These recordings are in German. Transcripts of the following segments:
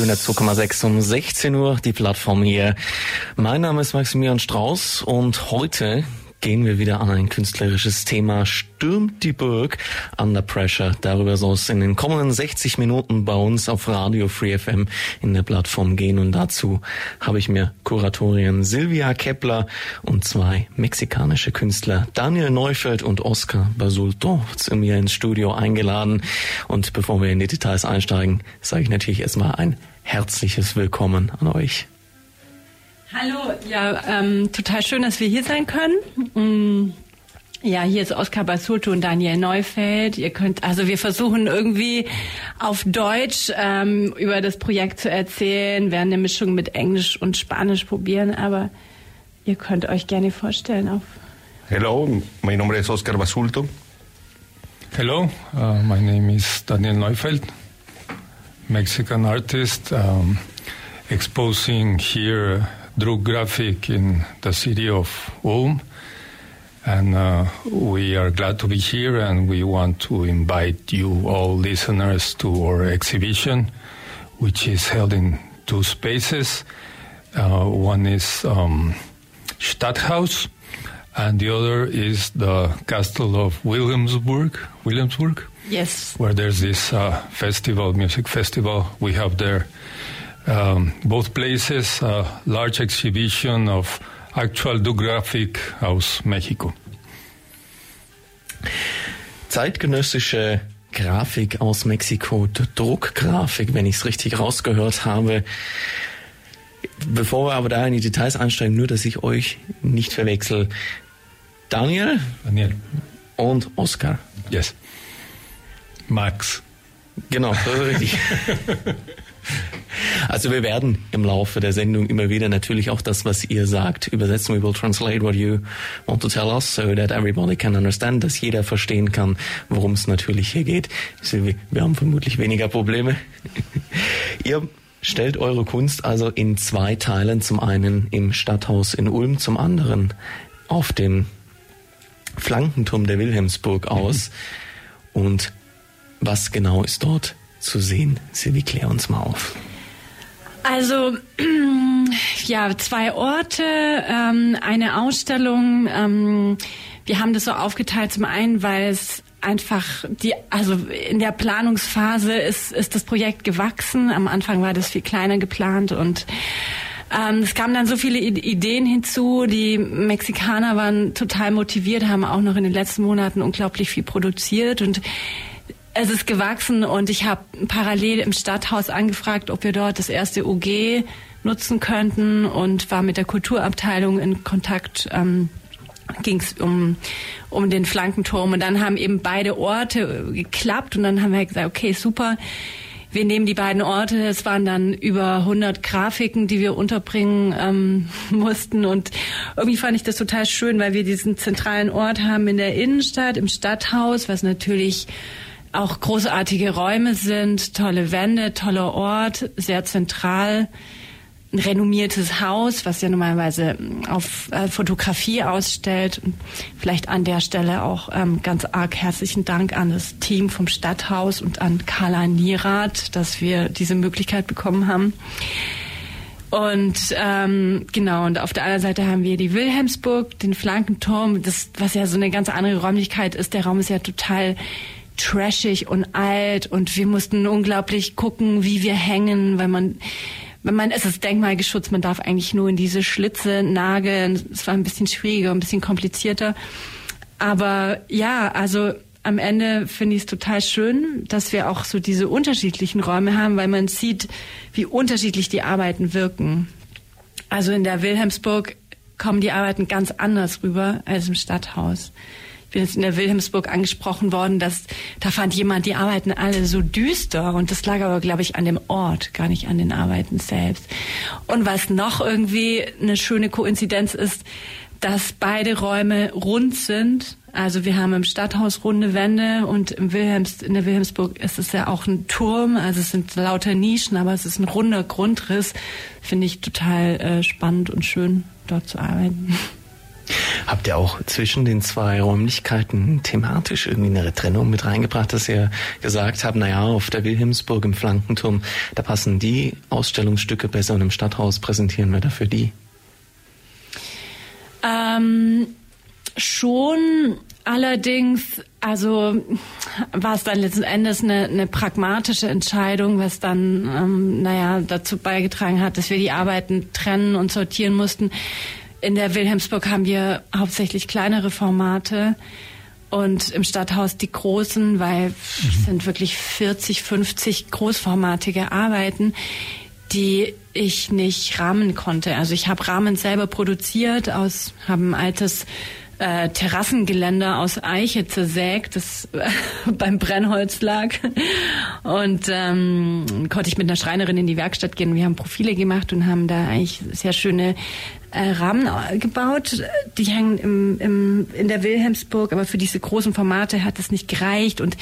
Die 102,6 um 16 Uhr, die Plattform hier. Mein Name ist Maximilian Strauß und heute gehen wir wieder an ein künstlerisches Thema. Stürmt die Burg under pressure? Darüber soll es in den kommenden 60 Minuten bei uns auf Radio Free FM in der Plattform gehen. Und dazu habe ich mir Kuratorien Silvia Kepler und zwei mexikanische Künstler Daniel Neufeld und Oscar Basulto zu mir ins Studio eingeladen. Und bevor wir in die Details einsteigen, sage ich natürlich erstmal ein herzliches Willkommen an euch. Hallo, ja, ähm, total schön, dass wir hier sein können. Mm, ja, hier ist Oskar Basulto und Daniel Neufeld. Ihr könnt, also wir versuchen irgendwie auf Deutsch ähm, über das Projekt zu erzählen, werden eine Mischung mit Englisch und Spanisch probieren, aber ihr könnt euch gerne vorstellen auf. Hello, my name is Oscar Basulto. Hello, uh, my name is Daniel Neufeld, Mexican artist, um, exposing here drew graphic in the city of Ulm. And uh, we are glad to be here, and we want to invite you, all listeners, to our exhibition, which is held in two spaces. Uh, one is um, Stadthaus, and the other is the Castle of Williamsburg. Williamsburg. Yes. Where there's this uh, festival, music festival. We have there um, both places a large exhibition of actual Graphic aus Mexiko. Zeitgenössische Grafik aus Mexiko, Druckgrafik, wenn ich es richtig rausgehört habe. Bevor wir aber da in die Details einsteigen, nur dass ich euch nicht verwechsel. Daniel? Daniel. Und Oscar. Yes. Max. Genau, das ist richtig. Also wir werden im Laufe der Sendung immer wieder natürlich auch das, was ihr sagt, übersetzen. We will translate what you want to tell us, so that everybody can understand, dass jeder verstehen kann, worum es natürlich hier geht. Wir haben vermutlich weniger Probleme. ihr stellt eure Kunst also in zwei Teilen, zum einen im Stadthaus in Ulm, zum anderen auf dem Flankenturm der Wilhelmsburg aus. Und was genau ist dort zu sehen? Silvi, klär uns mal auf. Also ja, zwei Orte, ähm, eine Ausstellung. Ähm, wir haben das so aufgeteilt zum einen, weil es einfach die, also in der Planungsphase ist, ist das Projekt gewachsen. Am Anfang war das viel kleiner geplant und ähm, es kamen dann so viele Ideen hinzu. Die Mexikaner waren total motiviert, haben auch noch in den letzten Monaten unglaublich viel produziert und es ist gewachsen und ich habe parallel im Stadthaus angefragt, ob wir dort das erste UG nutzen könnten und war mit der Kulturabteilung in Kontakt. Ähm, ging es um, um den Flankenturm und dann haben eben beide Orte geklappt und dann haben wir gesagt, okay, super, wir nehmen die beiden Orte. Es waren dann über 100 Grafiken, die wir unterbringen ähm, mussten und irgendwie fand ich das total schön, weil wir diesen zentralen Ort haben in der Innenstadt, im Stadthaus, was natürlich auch großartige Räume sind, tolle Wände, toller Ort, sehr zentral, ein renommiertes Haus, was ja normalerweise auf äh, Fotografie ausstellt. Vielleicht an der Stelle auch ähm, ganz arg herzlichen Dank an das Team vom Stadthaus und an Carla Nierath, dass wir diese Möglichkeit bekommen haben. Und ähm, genau, und auf der anderen Seite haben wir die Wilhelmsburg, den Flankenturm, das, was ja so eine ganz andere Räumlichkeit ist. Der Raum ist ja total trashig und alt und wir mussten unglaublich gucken, wie wir hängen, weil man wenn man es ist denkmalgeschützt, man darf eigentlich nur in diese Schlitze nageln. Es war ein bisschen schwieriger, ein bisschen komplizierter. Aber ja, also am Ende finde ich es total schön, dass wir auch so diese unterschiedlichen Räume haben, weil man sieht, wie unterschiedlich die Arbeiten wirken. Also in der Wilhelmsburg kommen die Arbeiten ganz anders rüber als im Stadthaus. Bin jetzt in der Wilhelmsburg angesprochen worden, dass da fand jemand, die Arbeiten alle so düster und das lag aber, glaube ich, an dem Ort, gar nicht an den Arbeiten selbst. Und was noch irgendwie eine schöne Koinzidenz ist, dass beide Räume rund sind. Also wir haben im Stadthaus runde Wände und im Wilhelms, in der Wilhelmsburg ist es ja auch ein Turm. Also es sind lauter Nischen, aber es ist ein runder Grundriss. Finde ich total äh, spannend und schön, dort zu arbeiten. Habt ihr auch zwischen den zwei Räumlichkeiten thematisch irgendwie eine Trennung mit reingebracht, dass ihr gesagt habt, naja, auf der Wilhelmsburg im Flankenturm, da passen die Ausstellungsstücke besser und im Stadthaus präsentieren wir dafür die? Ähm, schon allerdings, also war es dann letzten Endes eine, eine pragmatische Entscheidung, was dann, ähm, naja, dazu beigetragen hat, dass wir die Arbeiten trennen und sortieren mussten. In der Wilhelmsburg haben wir hauptsächlich kleinere Formate und im Stadthaus die großen, weil es sind wirklich 40, 50 großformatige Arbeiten, die ich nicht rahmen konnte. Also ich habe Rahmen selber produziert aus, habe ein altes äh, Terrassengeländer aus Eiche zersägt, das beim Brennholz lag. Und ähm, konnte ich mit einer Schreinerin in die Werkstatt gehen. Wir haben Profile gemacht und haben da eigentlich sehr schöne äh, Rahmen gebaut. Die hängen im, im, in der Wilhelmsburg, aber für diese großen Formate hat es nicht gereicht. Und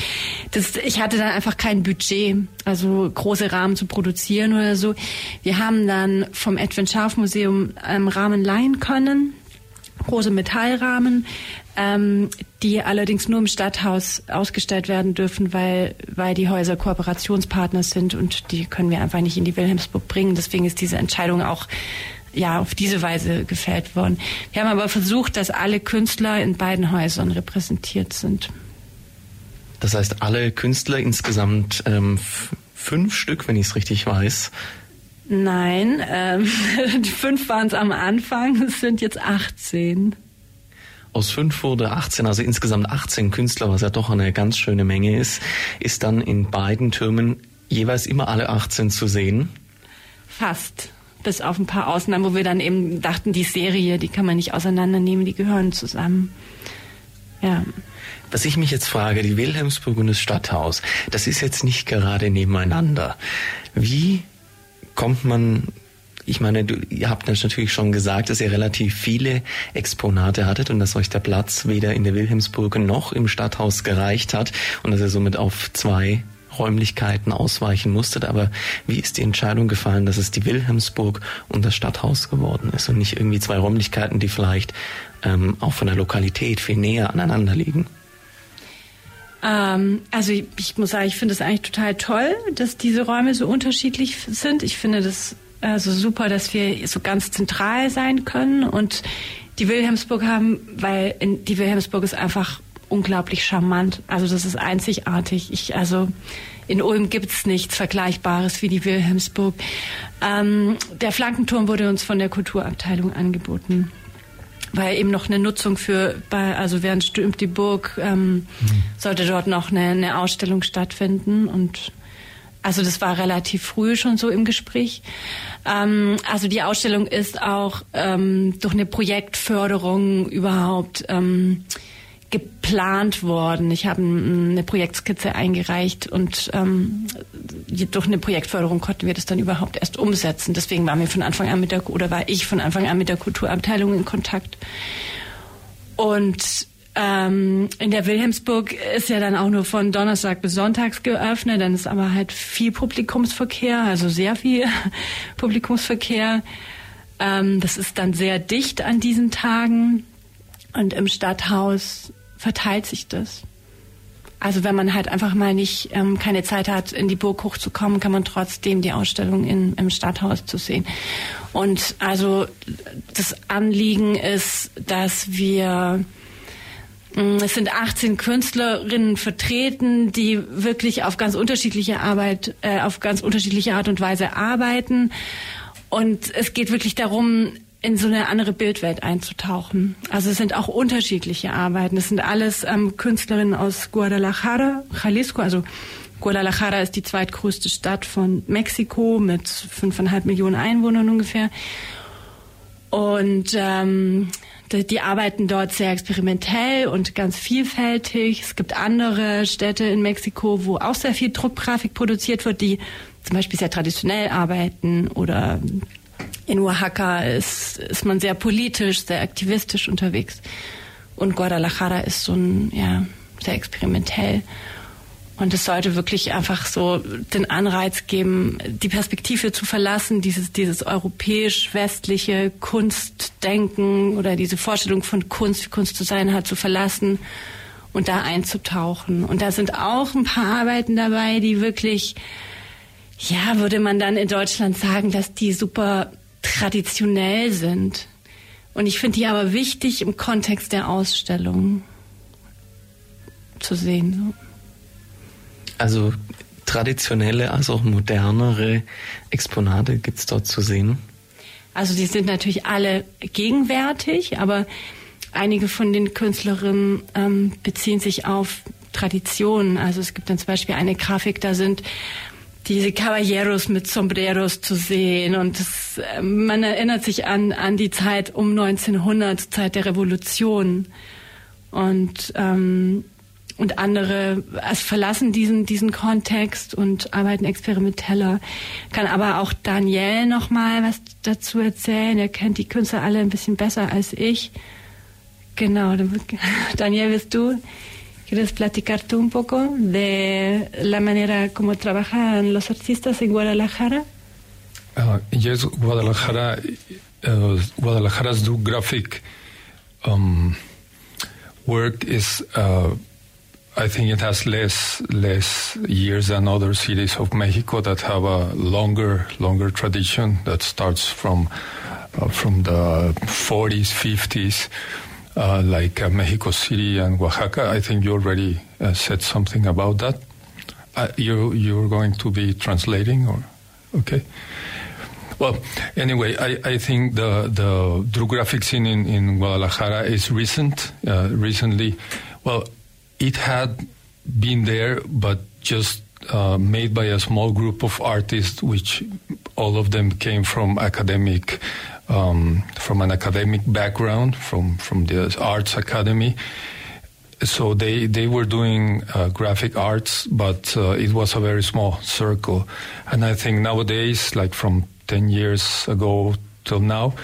das, ich hatte dann einfach kein Budget, also große Rahmen zu produzieren oder so. Wir haben dann vom Edwin Scharf Museum ähm, Rahmen leihen können große Metallrahmen, ähm, die allerdings nur im Stadthaus ausgestellt werden dürfen, weil, weil die Häuser Kooperationspartner sind und die können wir einfach nicht in die Wilhelmsburg bringen. Deswegen ist diese Entscheidung auch ja, auf diese Weise gefällt worden. Wir haben aber versucht, dass alle Künstler in beiden Häusern repräsentiert sind. Das heißt, alle Künstler insgesamt ähm, fünf Stück, wenn ich es richtig weiß, Nein, ähm, fünf waren es am Anfang, es sind jetzt 18. Aus fünf wurde 18, also insgesamt 18 Künstler, was ja doch eine ganz schöne Menge ist, ist dann in beiden Türmen jeweils immer alle 18 zu sehen? Fast. Bis auf ein paar Ausnahmen, wo wir dann eben dachten, die Serie, die kann man nicht auseinandernehmen, die gehören zusammen. Ja. Was ich mich jetzt frage, die Wilhelmsburg und das Stadthaus, das ist jetzt nicht gerade nebeneinander. Wie kommt man ich meine, ihr habt natürlich schon gesagt, dass ihr relativ viele Exponate hattet und dass euch der Platz weder in der Wilhelmsburg noch im Stadthaus gereicht hat und dass ihr somit auf zwei Räumlichkeiten ausweichen musstet. Aber wie ist die Entscheidung gefallen, dass es die Wilhelmsburg und das Stadthaus geworden ist und nicht irgendwie zwei Räumlichkeiten, die vielleicht ähm, auch von der Lokalität viel näher aneinander liegen? Ähm, also ich, ich, muss sagen, ich finde es eigentlich total toll, dass diese Räume so unterschiedlich sind. Ich finde das also super, dass wir so ganz zentral sein können und die Wilhelmsburg haben, weil in, die Wilhelmsburg ist einfach unglaublich charmant. Also das ist einzigartig. Ich, also in Ulm gibt's nichts Vergleichbares wie die Wilhelmsburg. Ähm, der Flankenturm wurde uns von der Kulturabteilung angeboten weil eben noch eine Nutzung für, bei, also während stürmt die Burg, ähm, mhm. sollte dort noch eine, eine Ausstellung stattfinden und also das war relativ früh schon so im Gespräch. Ähm, also die Ausstellung ist auch ähm, durch eine Projektförderung überhaupt ähm, geplant worden. Ich habe eine Projektskizze eingereicht und ähm, durch eine Projektförderung konnten wir das dann überhaupt erst umsetzen. Deswegen waren wir von Anfang an mit der oder war ich von Anfang an mit der Kulturabteilung in Kontakt. Und ähm, in der Wilhelmsburg ist ja dann auch nur von Donnerstag bis Sonntags geöffnet. Dann ist aber halt viel Publikumsverkehr, also sehr viel Publikumsverkehr. Ähm, das ist dann sehr dicht an diesen Tagen. Und im Stadthaus verteilt sich das. Also wenn man halt einfach mal nicht ähm, keine Zeit hat, in die Burg hochzukommen, kann man trotzdem die Ausstellung in, im Stadthaus zu sehen. Und also das Anliegen ist, dass wir mm, es sind 18 Künstlerinnen vertreten, die wirklich auf ganz unterschiedliche Arbeit, äh, auf ganz unterschiedliche Art und Weise arbeiten. Und es geht wirklich darum, in so eine andere Bildwelt einzutauchen. Also es sind auch unterschiedliche Arbeiten. Es sind alles ähm, Künstlerinnen aus Guadalajara, Jalisco. Also Guadalajara ist die zweitgrößte Stadt von Mexiko mit fünfeinhalb Millionen Einwohnern ungefähr. Und ähm, die arbeiten dort sehr experimentell und ganz vielfältig. Es gibt andere Städte in Mexiko, wo auch sehr viel Druckgrafik produziert wird, die zum Beispiel sehr traditionell arbeiten oder in Oaxaca ist, ist man sehr politisch, sehr aktivistisch unterwegs. Und Guadalajara ist so ein, ja, sehr experimentell. Und es sollte wirklich einfach so den Anreiz geben, die Perspektive zu verlassen, dieses, dieses europäisch-westliche Kunstdenken oder diese Vorstellung von Kunst, wie Kunst zu sein hat, zu verlassen und da einzutauchen. Und da sind auch ein paar Arbeiten dabei, die wirklich, ja, würde man dann in Deutschland sagen, dass die super traditionell sind. Und ich finde die aber wichtig im Kontext der Ausstellung zu sehen. So. Also traditionelle als auch modernere Exponate gibt es dort zu sehen? Also die sind natürlich alle gegenwärtig, aber einige von den Künstlerinnen ähm, beziehen sich auf Traditionen. Also es gibt dann zum Beispiel eine Grafik, da sind diese Caballeros mit Sombreros zu sehen und das, äh, man erinnert sich an, an die Zeit um 1900, Zeit der Revolution. Und ähm, und andere also verlassen diesen diesen Kontext und arbeiten experimenteller. Kann aber auch Daniel noch mal was dazu erzählen. Er kennt die Künstler alle ein bisschen besser als ich. Genau, Daniel, bist du? ¿Quieres platicar tú un poco de la manera como trabajan los artistas en Guadalajara? Uh, yes, Guadalajara, uh, Guadalajara's graphic um, work is uh, I think it has less less years than other cities of Mexico that have a longer longer tradition that starts from uh, from the 40s, 50s, uh, like uh, Mexico City and Oaxaca. I think you already uh, said something about that. Uh, you you're going to be translating, or okay. Well, anyway, I, I think the the Drew graphic scene in, in Guadalajara is recent. Uh, recently, well, it had been there, but just uh, made by a small group of artists, which all of them came from academic, um, from an academic background, from from the arts academy. So they they were doing uh, graphic arts, but uh, it was a very small circle. And I think nowadays, like from ten years ago till now,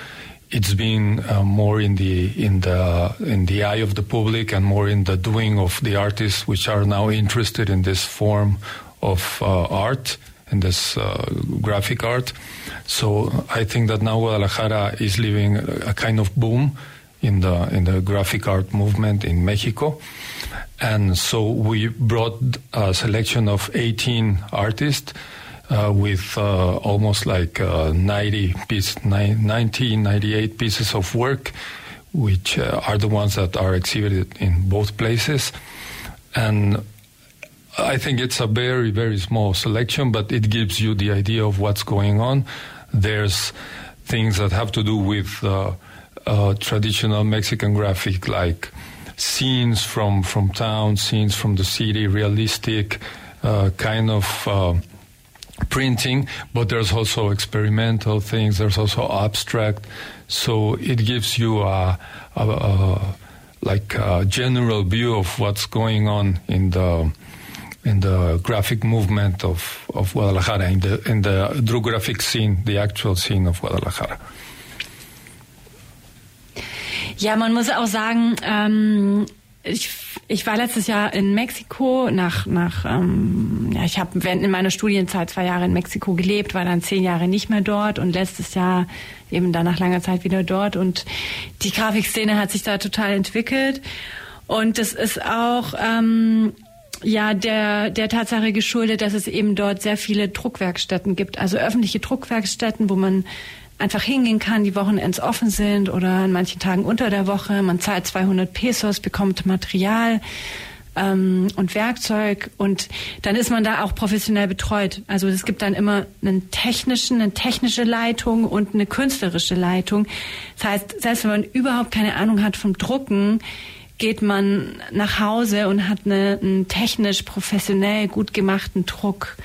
it's been uh, more in the in the in the eye of the public and more in the doing of the artists, which are now interested in this form of uh, art and this uh, graphic art. So I think that now Guadalajara is living a kind of boom in the in the graphic art movement in Mexico. And so we brought a selection of 18 artists uh, with uh, almost like uh, 90, piece, 90, 98 pieces of work, which uh, are the ones that are exhibited in both places. And I think it's a very, very small selection, but it gives you the idea of what's going on. There's things that have to do with uh, uh, traditional Mexican graphic, like scenes from, from town, scenes from the city, realistic, kind of printing, but there's also experimental things. There's also abstract. So it gives you a, a, a like a general view of what's going on in the in the graphic movement of, of Guadalajara, in the in the Drew graphic scene, the actual scene of Guadalajara. Ja, man muss auch sagen, ähm, ich, ich war letztes Jahr in Mexiko nach, nach ähm, ja, ich habe während in meiner Studienzeit zwei Jahre in Mexiko gelebt, war dann zehn Jahre nicht mehr dort und letztes Jahr eben dann nach langer Zeit wieder dort und die Grafikszene hat sich da total entwickelt und das ist auch ähm, ja, der, der Tatsache geschuldet, dass es eben dort sehr viele Druckwerkstätten gibt, also öffentliche Druckwerkstätten, wo man einfach hingehen kann, die Wochenends offen sind oder an manchen Tagen unter der Woche. Man zahlt 200 Pesos, bekommt Material ähm, und Werkzeug und dann ist man da auch professionell betreut. Also es gibt dann immer einen technischen, eine technische Leitung und eine künstlerische Leitung. Das heißt, selbst wenn man überhaupt keine Ahnung hat vom Drucken, geht man nach Hause und hat eine, einen technisch professionell gut gemachten Druck.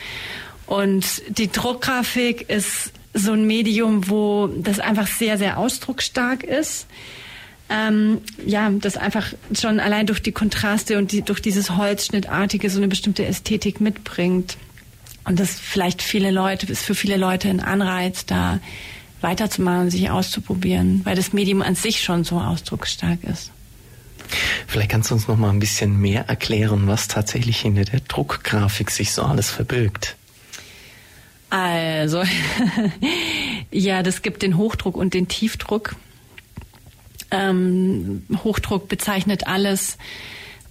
Und die Druckgrafik ist so ein Medium, wo das einfach sehr, sehr ausdrucksstark ist. ähm, ja, das einfach schon allein durch die Kontraste und die, durch dieses Holzschnittartige so eine bestimmte Ästhetik mitbringt. Und das vielleicht viele Leute, ist für viele Leute ein Anreiz, da weiterzumachen und sich auszuprobieren, weil das Medium an sich schon so ausdrucksstark ist. Vielleicht kannst du uns noch mal ein bisschen mehr erklären, was tatsächlich hinter der Druckgrafik sich so alles verbirgt. Also, ja, das gibt den Hochdruck und den Tiefdruck. Ähm, Hochdruck bezeichnet alles,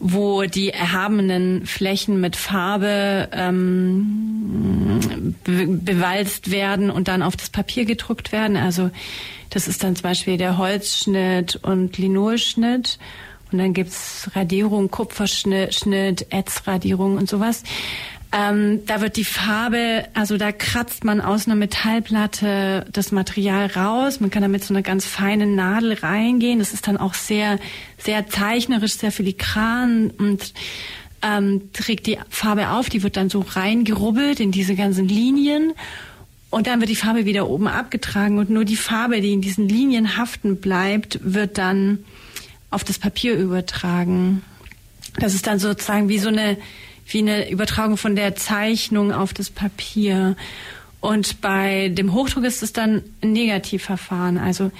wo die erhabenen Flächen mit Farbe ähm, be bewalzt werden und dann auf das Papier gedruckt werden. Also das ist dann zum Beispiel der Holzschnitt und Linolschnitt. Und dann gibt's Radierung, Kupferschnitt, Ätzradierung und sowas. Ähm, da wird die Farbe, also da kratzt man aus einer Metallplatte das Material raus. Man kann da mit so einer ganz feinen Nadel reingehen. Das ist dann auch sehr, sehr zeichnerisch, sehr filigran und ähm, trägt die Farbe auf. Die wird dann so reingerubbelt in diese ganzen Linien. Und dann wird die Farbe wieder oben abgetragen und nur die Farbe, die in diesen Linien haften bleibt, wird dann auf das Papier übertragen. Das ist dann sozusagen wie so eine, wie eine Übertragung von der Zeichnung auf das Papier. Und bei dem Hochdruck ist es dann ein Negativverfahren. Also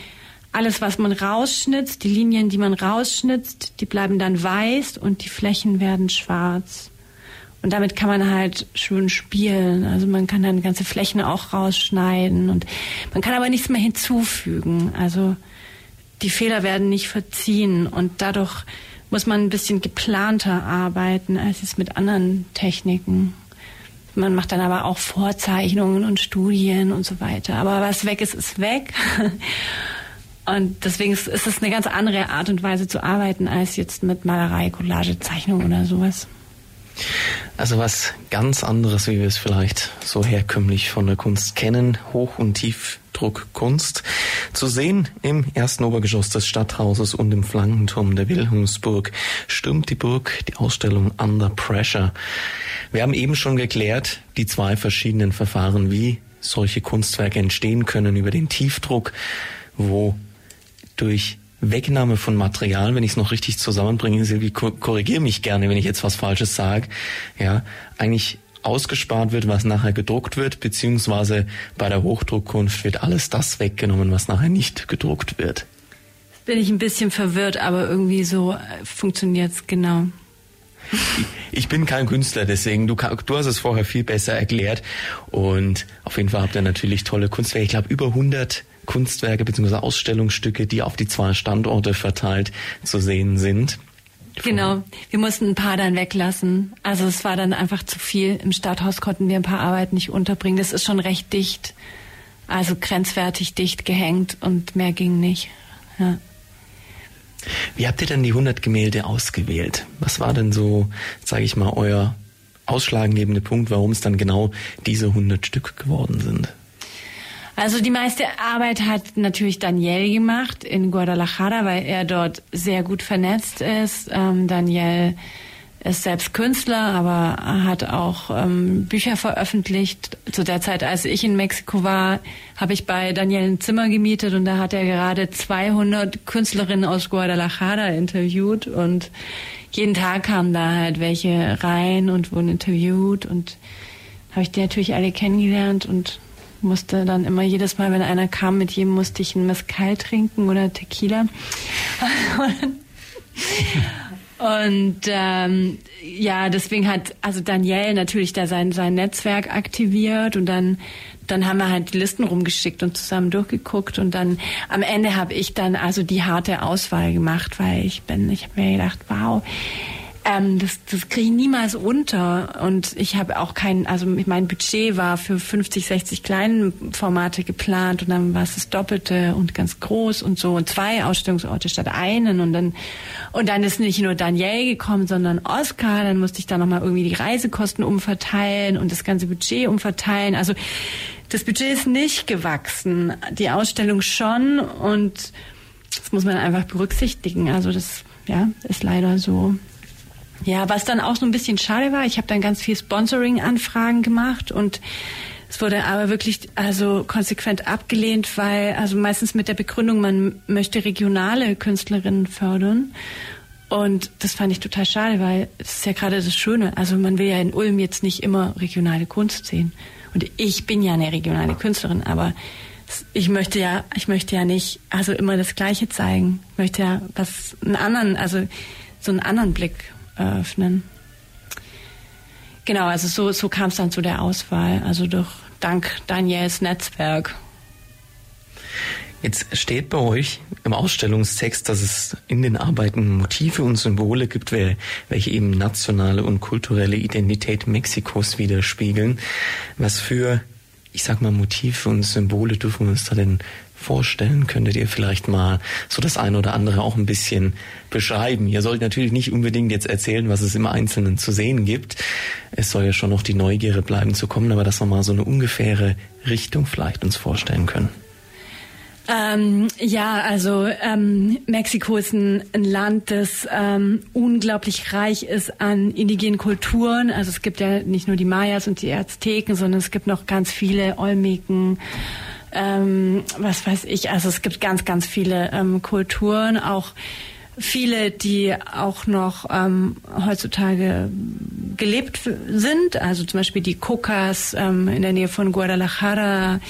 alles, was man rausschnitzt, die Linien, die man rausschnitzt, die bleiben dann weiß und die Flächen werden schwarz. Und damit kann man halt schön spielen. Also man kann dann ganze Flächen auch rausschneiden und man kann aber nichts mehr hinzufügen. Also die Fehler werden nicht verziehen und dadurch muss man ein bisschen geplanter arbeiten als es mit anderen Techniken. Man macht dann aber auch Vorzeichnungen und Studien und so weiter. Aber was weg ist, ist weg. Und deswegen ist es eine ganz andere Art und Weise zu arbeiten als jetzt mit Malerei, Collage, Zeichnung oder sowas. Also was ganz anderes, wie wir es vielleicht so herkömmlich von der Kunst kennen, Hoch- und Tiefdruckkunst, zu sehen im ersten Obergeschoss des Stadthauses und im Flankenturm der Wilhelmsburg stürmt die Burg die Ausstellung Under Pressure. Wir haben eben schon geklärt, die zwei verschiedenen Verfahren, wie solche Kunstwerke entstehen können über den Tiefdruck, wo durch Wegnahme von Material, wenn ich es noch richtig zusammenbringe, Silvi, korrigiere mich gerne, wenn ich jetzt was Falsches sage, ja, eigentlich ausgespart wird, was nachher gedruckt wird, beziehungsweise bei der Hochdruckkunst wird alles das weggenommen, was nachher nicht gedruckt wird. Bin ich ein bisschen verwirrt, aber irgendwie so äh, funktioniert's genau. Ich bin kein Künstler, deswegen du, du hast es vorher viel besser erklärt und auf jeden Fall habt ihr natürlich tolle Kunstwerke. Ich glaube über 100 Kunstwerke bzw. Ausstellungsstücke, die auf die zwei Standorte verteilt zu sehen sind. Genau, wir mussten ein paar dann weglassen. Also es war dann einfach zu viel. Im Stadthaus konnten wir ein paar Arbeiten nicht unterbringen. Das ist schon recht dicht, also grenzwertig dicht gehängt und mehr ging nicht. Ja. Wie habt ihr denn die 100 Gemälde ausgewählt? Was war denn so, sage ich mal, euer ausschlaggebende Punkt, warum es dann genau diese 100 Stück geworden sind? Also die meiste Arbeit hat natürlich Daniel gemacht in Guadalajara, weil er dort sehr gut vernetzt ist. Ähm, Daniel ist selbst Künstler, aber hat auch ähm, Bücher veröffentlicht. Zu der Zeit, als ich in Mexiko war, habe ich bei Daniel ein Zimmer gemietet und da hat er gerade 200 Künstlerinnen aus Guadalajara interviewt und jeden Tag kamen da halt welche rein und wurden interviewt und habe ich die natürlich alle kennengelernt und musste dann immer jedes Mal, wenn einer kam, mit jedem musste ich ein Mezcal trinken oder Tequila. Und ähm, ja, deswegen hat also Daniel natürlich da sein sein Netzwerk aktiviert und dann dann haben wir halt die Listen rumgeschickt und zusammen durchgeguckt und dann am Ende habe ich dann also die harte Auswahl gemacht, weil ich bin, ich habe mir gedacht, wow, ähm, das, das kriege ich niemals unter. Und ich habe auch kein, also mein Budget war für 50, 60 kleinen Formate geplant und dann war es das Doppelte und ganz groß und so und zwei Ausstellungsorte statt einen und dann und dann ist nicht nur Daniel gekommen, sondern Oscar. Dann musste ich da nochmal irgendwie die Reisekosten umverteilen und das ganze Budget umverteilen. Also das Budget ist nicht gewachsen, die Ausstellung schon und das muss man einfach berücksichtigen. Also das ja ist leider so. Ja, was dann auch so ein bisschen schade war, ich habe dann ganz viel Sponsoring-Anfragen gemacht und Es wurde aber wirklich also konsequent abgelehnt, weil also meistens mit der Begründung, man möchte regionale Künstlerinnen fördern. Und das fand ich total schade, weil es ist ja gerade das Schöne. Also man will ja in Ulm jetzt nicht immer regionale Kunst sehen. Und ich bin ja eine regionale Künstlerin, aber ich möchte ja, ich möchte ja nicht also immer das Gleiche zeigen. Ich möchte ja was einen anderen, also so einen anderen Blick eröffnen. Genau, also so, so kam es dann zu der Auswahl, also durch dank Daniels Netzwerk. Jetzt steht bei euch im Ausstellungstext, dass es in den Arbeiten Motive und Symbole gibt, welche eben nationale und kulturelle Identität Mexikos widerspiegeln. Was für, ich sag mal, Motive und Symbole dürfen wir uns da denn vorstellen? Könntet ihr vielleicht mal so das eine oder andere auch ein bisschen beschreiben? Ihr sollt natürlich nicht unbedingt jetzt erzählen, was es im Einzelnen zu sehen gibt. Es soll ja schon noch die Neugierde bleiben zu kommen, aber dass wir mal so eine ungefähre Richtung vielleicht uns vorstellen können. Ähm, ja, also ähm, Mexiko ist ein, ein Land, das ähm, unglaublich reich ist an indigenen Kulturen. Also es gibt ja nicht nur die Mayas und die Azteken, sondern es gibt noch ganz viele Olmeken, ähm, was weiß ich. Also es gibt ganz, ganz viele ähm, Kulturen, auch viele, die auch noch ähm, heutzutage gelebt sind. Also zum Beispiel die Cocas ähm, in der Nähe von Guadalajara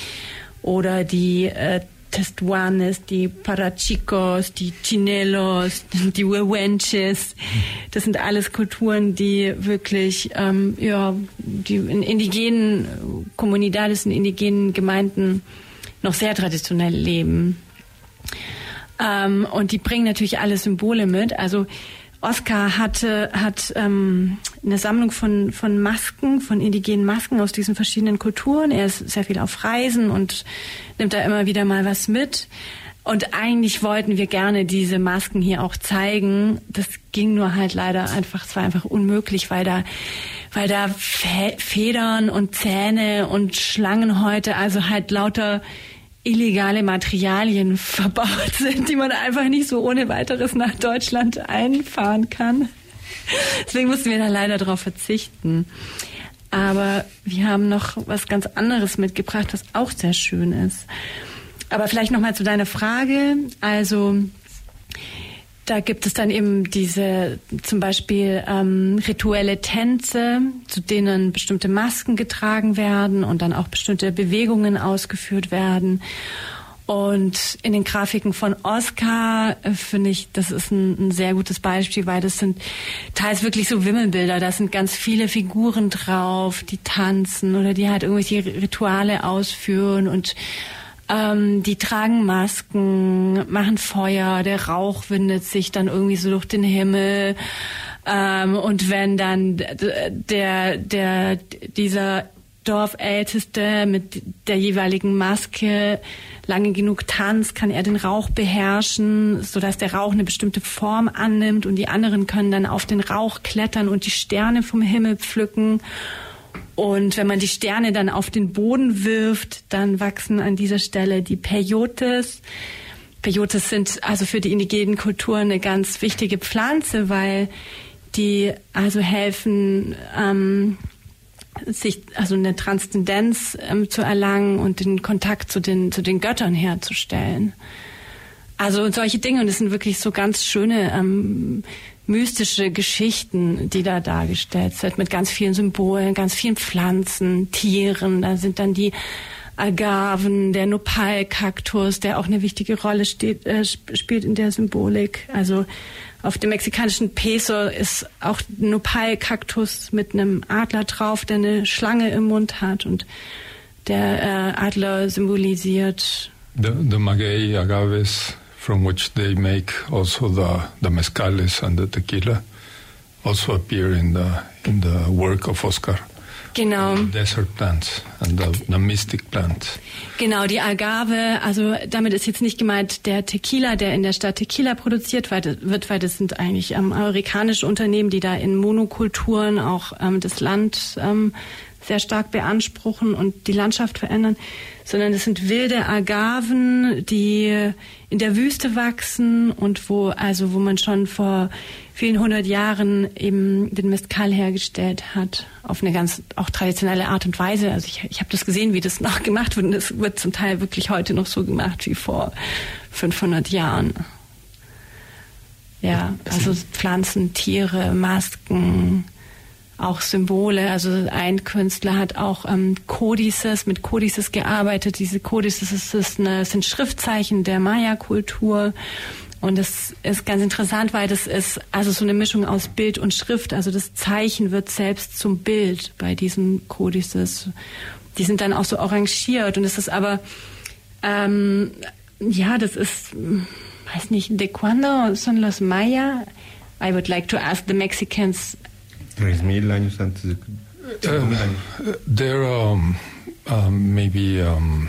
oder die äh, Testuanes, die Parachicos, die Chinelos, die Huehuenches. Das sind alles Kulturen, die wirklich, ähm, ja, die in indigenen Kommunidades, in indigenen Gemeinden noch sehr traditionell leben. Ähm, und die bringen natürlich alle Symbole mit. Also Oscar hatte, hat ähm, eine Sammlung von, von Masken, von indigenen Masken aus diesen verschiedenen Kulturen. Er ist sehr viel auf Reisen und nimmt da immer wieder mal was mit. Und eigentlich wollten wir gerne diese Masken hier auch zeigen. Das ging nur halt leider einfach, es war einfach unmöglich, weil da, weil da Federn und Zähne und Schlangenhäute, also halt lauter illegale Materialien verbaut sind, die man einfach nicht so ohne weiteres nach Deutschland einfahren kann. Deswegen mussten wir da leider darauf verzichten. Aber wir haben noch was ganz anderes mitgebracht, was auch sehr schön ist. Aber vielleicht noch mal zu deiner Frage. Also da gibt es dann eben diese zum Beispiel ähm, rituelle Tänze, zu denen bestimmte Masken getragen werden und dann auch bestimmte Bewegungen ausgeführt werden. Und in den Grafiken von Oscar äh, finde ich, das ist ein, ein, sehr gutes Beispiel, weil das sind teils wirklich so Wimmelbilder. Da sind ganz viele Figuren drauf, die tanzen oder die halt irgendwelche Rituale ausführen und ähm, die tragen Masken, machen Feuer, der Rauch windet sich dann irgendwie so durch den Himmel. Ähm, und wenn dann der, der, dieser Dorfälteste mit der jeweiligen Maske lange genug tanzt, kann er den Rauch beherrschen, sodass der Rauch eine bestimmte Form annimmt und die anderen können dann auf den Rauch klettern und die Sterne vom Himmel pflücken. Und wenn man die Sterne dann auf den Boden wirft, dann wachsen an dieser Stelle die Peyotes. Peyotes sind also für die indigenen Kulturen eine ganz wichtige Pflanze, weil die also helfen, ähm, sich also eine Transzendenz ähm, zu erlangen und den Kontakt zu den zu den Göttern herzustellen. Also solche Dinge und es sind wirklich so ganz schöne ähm, mystische Geschichten, die da dargestellt sind, mit ganz vielen Symbolen, ganz vielen Pflanzen, Tieren. Da sind dann die Agaven, der Nopal-Kaktus, der auch eine wichtige Rolle steht, äh, spielt in der Symbolik. Also auf dem mexikanischen Peso ist auch Nopal-Kaktus mit einem Adler drauf, der eine Schlange im Mund hat und der äh, Adler symbolisiert. The, the Maguey Agaves from which they make also the, the mezcales and the tequila, also appear in the, in the work of Oscar. Genau. Desert plants and the, the mystic plants. Genau, die Agave, also damit ist jetzt nicht gemeint der Tequila, der in der Stadt Tequila produziert wird, weil das sind eigentlich ähm, amerikanische Unternehmen, die da in Monokulturen auch ähm, das Land ähm, sehr stark beanspruchen und die Landschaft verändern, sondern es sind wilde Agaven, die in der Wüste wachsen und wo also wo man schon vor vielen hundert Jahren eben den Mezcal hergestellt hat auf eine ganz auch traditionelle Art und Weise. Also ich, ich habe das gesehen, wie das noch gemacht wird und es wird zum Teil wirklich heute noch so gemacht wie vor 500 Jahren. Ja, also Pflanzen, Tiere, Masken, auch Symbole. Also ein Künstler hat auch ähm, Codices, mit Codices gearbeitet. Diese Codices ist, eine, sind Schriftzeichen der Maya-Kultur. Und das ist ganz interessant, weil das ist also so eine Mischung aus Bild und Schrift. Also das Zeichen wird selbst zum Bild bei diesen Codices. Die sind dann auch so arrangiert. Und es ist aber, ähm, ja, das ist, weiß nicht, de cuando son los Maya? I would like to ask the Mexicans 3.000 años antes de... Uh, there are um, um, maybe um,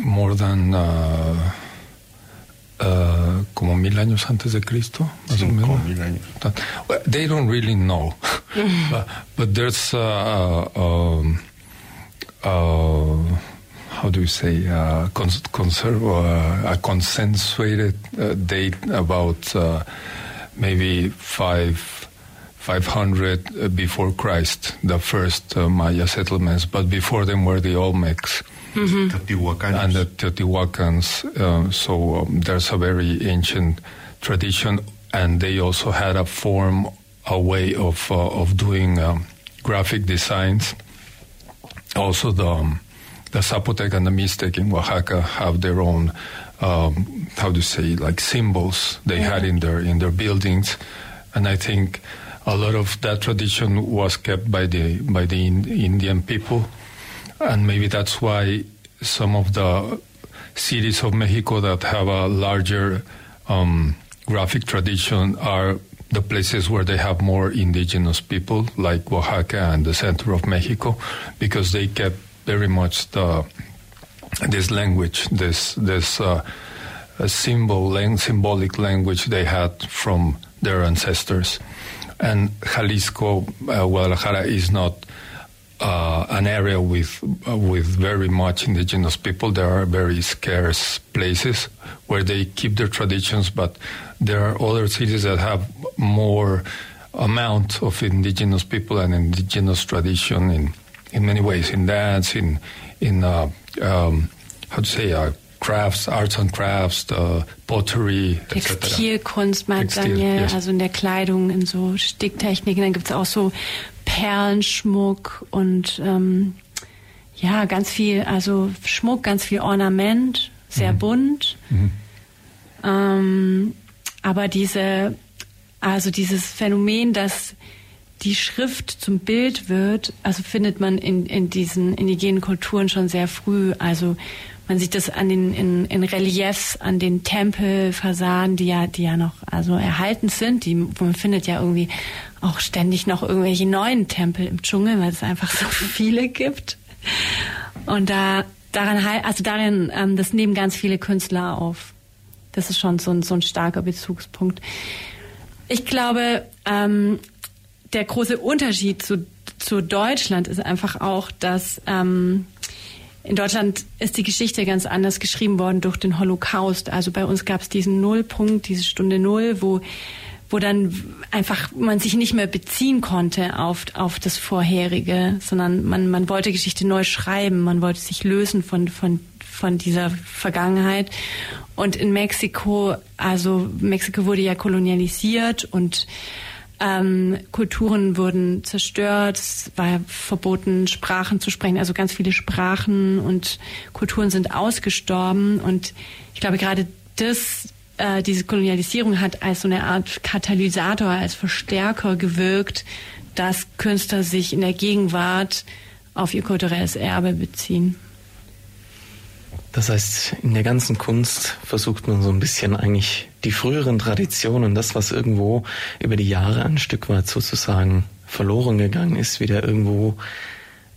more than uh, uh, como mil años antes de Cristo, más o menos. mil años. Well, they don't really know, but, but, there's uh, um, uh, how do you say uh, cons- conserve, uh, a consensuated uh, date about uh, maybe five 500 uh, before Christ, the first uh, Maya settlements, but before them were the Olmecs. Mm-hmm. And the Teotihuacans. Uh, so um, there's a very ancient tradition, and they also had a form, a way of uh, of doing um, graphic designs. Also, the um, the Zapotec and the Mixtec in Oaxaca have their own, um, how to say, like symbols they yeah. had in their in their buildings, and I think a lot of that tradition was kept by the by the Indian people, and maybe that's why some of the cities of Mexico that have a larger um, graphic tradition are the places where they have more indigenous people, like Oaxaca and the center of Mexico, because they kept very much the this language, this this uh, symbol, symbolic language they had from their ancestors. And Jalisco, uh, Guadalajara is not uh, an area with uh, with very much indigenous people. There are very scarce places where they keep their traditions, but there are other cities that have more amount of indigenous people and indigenous tradition in in many ways, in dance, in in uh, um, how to say uh, Crafts, Arts and Crafts, uh, Pottery, Textilkunst, meint Textil, Daniel, yes. also in der Kleidung, in so Sticktechniken. Dann gibt es auch so Perlenschmuck und ähm, ja, ganz viel, also Schmuck, ganz viel Ornament, sehr mhm. bunt. Mhm. Ähm, aber diese, also dieses Phänomen, dass die Schrift zum Bild wird, also findet man in, in diesen indigenen Kulturen schon sehr früh. Also man sieht das an den in, in Reliefs, an den Tempelfassaden, die ja, die ja noch also erhalten sind. Die, man findet ja irgendwie auch ständig noch irgendwelche neuen Tempel im Dschungel, weil es einfach so viele gibt. Und da daran also darin, ähm, das nehmen ganz viele Künstler auf. Das ist schon so ein, so ein starker Bezugspunkt. Ich glaube, ähm, der große Unterschied zu, zu Deutschland ist einfach auch, dass ähm, in Deutschland ist die Geschichte ganz anders geschrieben worden durch den Holocaust. Also bei uns gab es diesen Nullpunkt, diese Stunde Null, wo wo dann einfach man sich nicht mehr beziehen konnte auf, auf das Vorherige, sondern man, man wollte Geschichte neu schreiben, man wollte sich lösen von, von, von dieser Vergangenheit. Und in Mexiko, also Mexiko wurde ja kolonialisiert und ähm, Kulturen wurden zerstört, es war verboten, Sprachen zu sprechen, also ganz viele Sprachen und Kulturen sind ausgestorben. Und ich glaube, gerade das, äh, diese Kolonialisierung hat als so eine Art Katalysator, als Verstärker gewirkt, dass Künstler sich in der Gegenwart auf ihr kulturelles Erbe beziehen. Das heißt, in der ganzen Kunst versucht man so ein bisschen eigentlich die früheren Traditionen, das, was irgendwo über die Jahre ein Stück weit sozusagen verloren gegangen ist, wieder irgendwo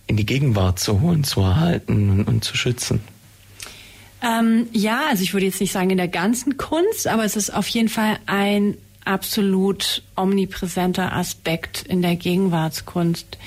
in die Gegenwart zu holen, zu erhalten und, und zu schützen. Ähm, ja, also ich würde jetzt nicht sagen in der ganzen Kunst, aber es ist auf jeden Fall ein absolut omnipräsenter Aspekt in der Gegenwartskunst.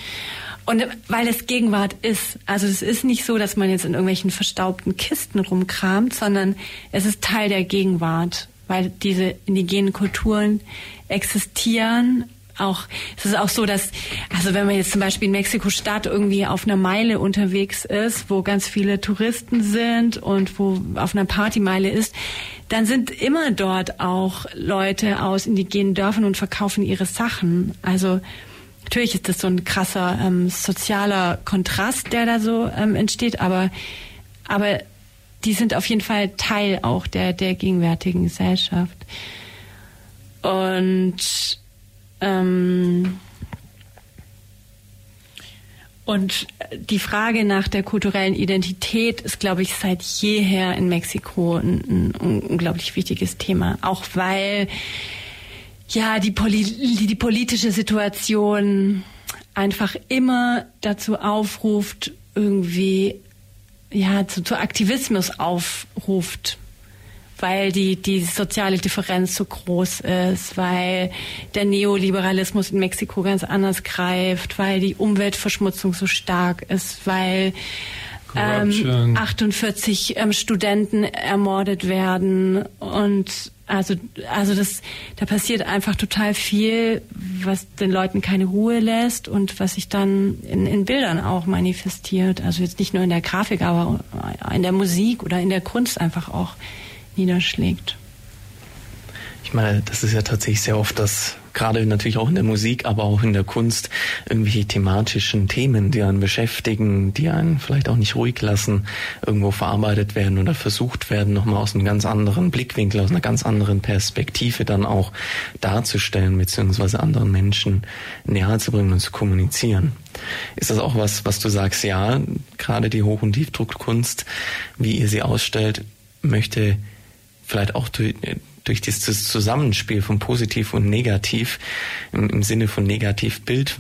Und weil es Gegenwart ist. Also es ist nicht so, dass man jetzt in irgendwelchen verstaubten Kisten rumkramt, sondern es ist Teil der Gegenwart, weil diese indigenen Kulturen existieren. Auch es ist auch so, dass also wenn man jetzt zum Beispiel in Mexiko-Stadt irgendwie auf einer Meile unterwegs ist, wo ganz viele Touristen sind und wo auf einer Partymeile ist, dann sind immer dort auch Leute aus indigenen Dörfern und verkaufen ihre Sachen. Also natürlich ist das so ein krasser ähm, sozialer Kontrast, der da so ähm, entsteht, aber, aber die sind auf jeden Fall Teil auch der, der gegenwärtigen Gesellschaft. Und ähm, und die Frage nach der kulturellen Identität ist, glaube ich, seit jeher in Mexiko ein, ein unglaublich wichtiges Thema. Auch weil ja, die, Poli die, politische Situation einfach immer dazu aufruft, irgendwie, ja, zu, zu Aktivismus aufruft weil die, die soziale Differenz so groß ist, weil der Neoliberalismus in Mexiko ganz anders greift, weil die Umweltverschmutzung so stark ist, weil ähm, 48 ähm, Studenten ermordet werden und also, also das, da passiert einfach total viel, was den Leuten keine Ruhe lässt und was sich dann in, in Bildern auch manifestiert. Also jetzt nicht nur in der Grafik, aber in der Musik oder in der Kunst einfach auch niederschlägt. Ich meine, das ist ja tatsächlich sehr oft das gerade natürlich auch in der Musik, aber auch in der Kunst irgendwelche thematischen Themen, die einen beschäftigen, die einen vielleicht auch nicht ruhig lassen, irgendwo verarbeitet werden oder versucht werden, nochmal aus einem ganz anderen Blickwinkel, aus einer ganz anderen Perspektive dann auch darzustellen, beziehungsweise anderen Menschen näher zu bringen und zu kommunizieren. Ist das auch was, was du sagst, ja, gerade die Hoch- und Tiefdruckkunst, wie ihr sie ausstellt, möchte vielleicht auch durch, dieses Zusammenspiel von positiv und negativ im, im Sinne von Negativbild,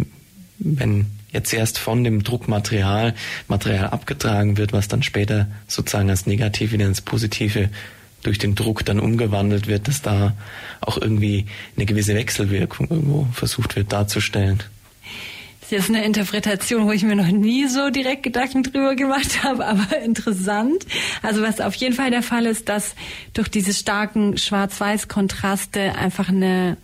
wenn jetzt erst von dem Druckmaterial Material abgetragen wird, was dann später sozusagen als negativ wieder ins Positive durch den Druck dann umgewandelt wird, dass da auch irgendwie eine gewisse Wechselwirkung irgendwo versucht wird darzustellen jetzt eine Interpretation, wo ich mir noch nie so direkt Gedanken drüber gemacht habe, aber interessant. Also was auf jeden Fall der Fall ist, dass durch diese starken Schwarz-Weiß-Kontraste einfach eine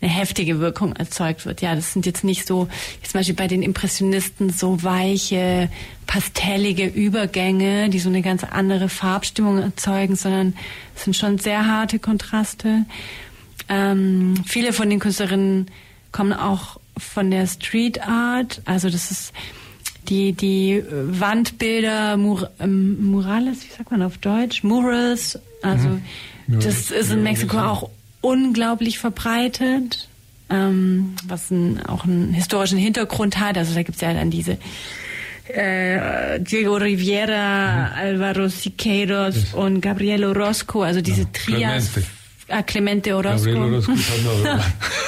eine heftige Wirkung erzeugt wird. Ja, das sind jetzt nicht so, zum Beispiel bei den Impressionisten so weiche, pastellige Übergänge, die so eine ganz andere Farbstimmung erzeugen, sondern es sind schon sehr harte Kontraste. Ähm, viele von den Künstlerinnen kommen auch von der Street Art, also das ist die, die Wandbilder, Mur, ähm, Murales, wie sagt man auf Deutsch? Murals, also mhm. das ist in Mexiko auch unglaublich verbreitet, ähm, was ein, auch einen historischen Hintergrund hat. Also da gibt's ja dann diese äh, Diego Rivera, mhm. Alvaro Siqueiros yes. und Gabriel Orozco, also diese ja, Trias. Clemente. Ah, Clemente Orozco. Orozco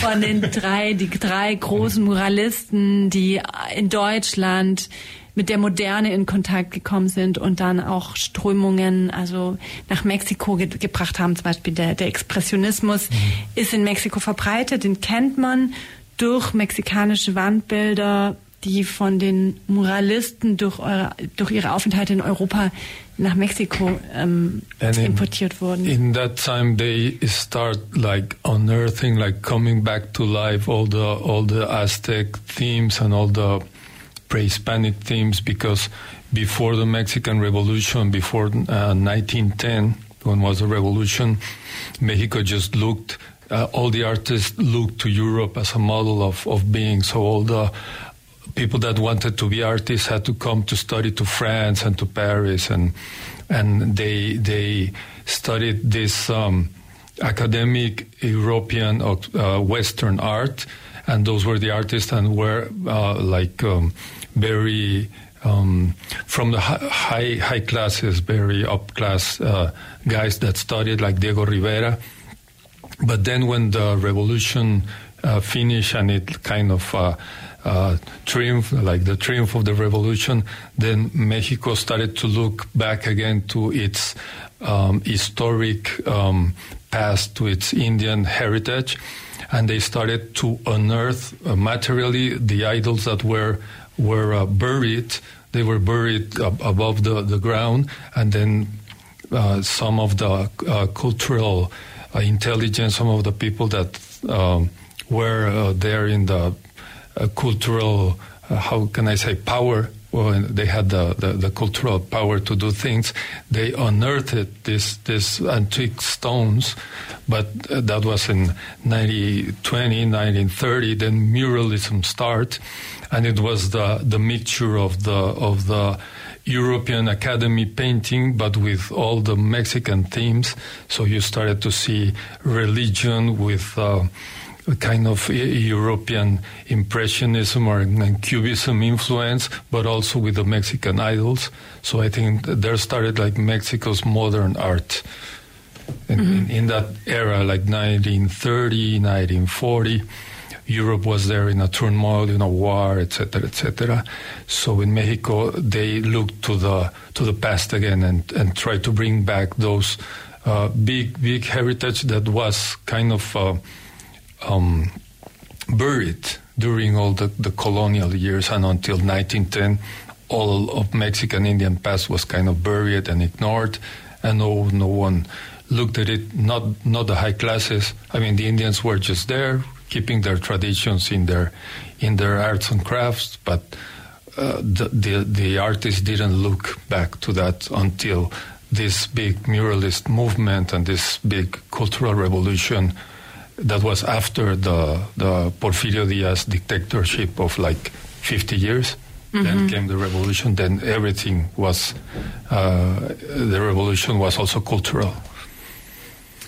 Von den drei, die drei großen Muralisten, die in Deutschland mit der Moderne in Kontakt gekommen sind und dann auch Strömungen, also nach Mexiko ge gebracht haben. Zum Beispiel der, der Expressionismus mhm. ist in Mexiko verbreitet, den kennt man durch mexikanische Wandbilder, die von den Muralisten durch, eure, durch ihre Aufenthalte in Europa nach Mexiko ähm, importiert wurden. In that time they start like unearthing, like coming back to life all the all the Aztec themes and all the pre-Hispanic themes because before the Mexican Revolution, before uh, 1910, when was the revolution, Mexico just looked. Uh, all the artists looked to Europe as a model of, of being. So all the people that wanted to be artists had to come to study to France and to Paris, and and they they studied this um, academic European or uh, Western art, and those were the artists and were uh, like um, very. Um, from the high high classes, very up class uh, guys that studied like Diego Rivera, but then when the revolution uh, finished and it kind of uh, triumph, like the triumph of the revolution, then Mexico started to look back again to its um, historic um, past, to its Indian heritage. and they started to unearth uh, materially the idols that were were uh, buried. They were buried ab- above the, the ground, and then uh, some of the uh, cultural uh, intelligence, some of the people that um, were there in the cultural, uh, how can I say, power. Well, they had the, the, the cultural power to do things. They unearthed this this antique stones, but uh, that was in 1920, 1930. Then muralism started, and it was the the mixture of the of the European Academy painting, but with all the Mexican themes. So you started to see religion with uh, kind of European Impressionism or Cubism influence, but also with the Mexican idols. So I think there started like Mexico's modern art. In, in, in that era, like 1930, 1940, Europe was there in a turmoil, in a war, etc., etc. So in Mexico, they looked to the to the past again and and tried to bring back those uh, big big heritage that was kind of uh, um, buried during all the, the colonial years and until 1910 all of Mexican Indian past was kind of buried and ignored and no no one looked at it not not the high classes. I mean the Indians were just there keeping their traditions in their in their arts and crafts but uh, the, the the artists didn't look back to that until this big muralist movement and this big cultural revolution that was after the the Porfirio Diaz dictatorship of like 50 years. Then came the revolution. Then everything was uh, the revolution was also cultural.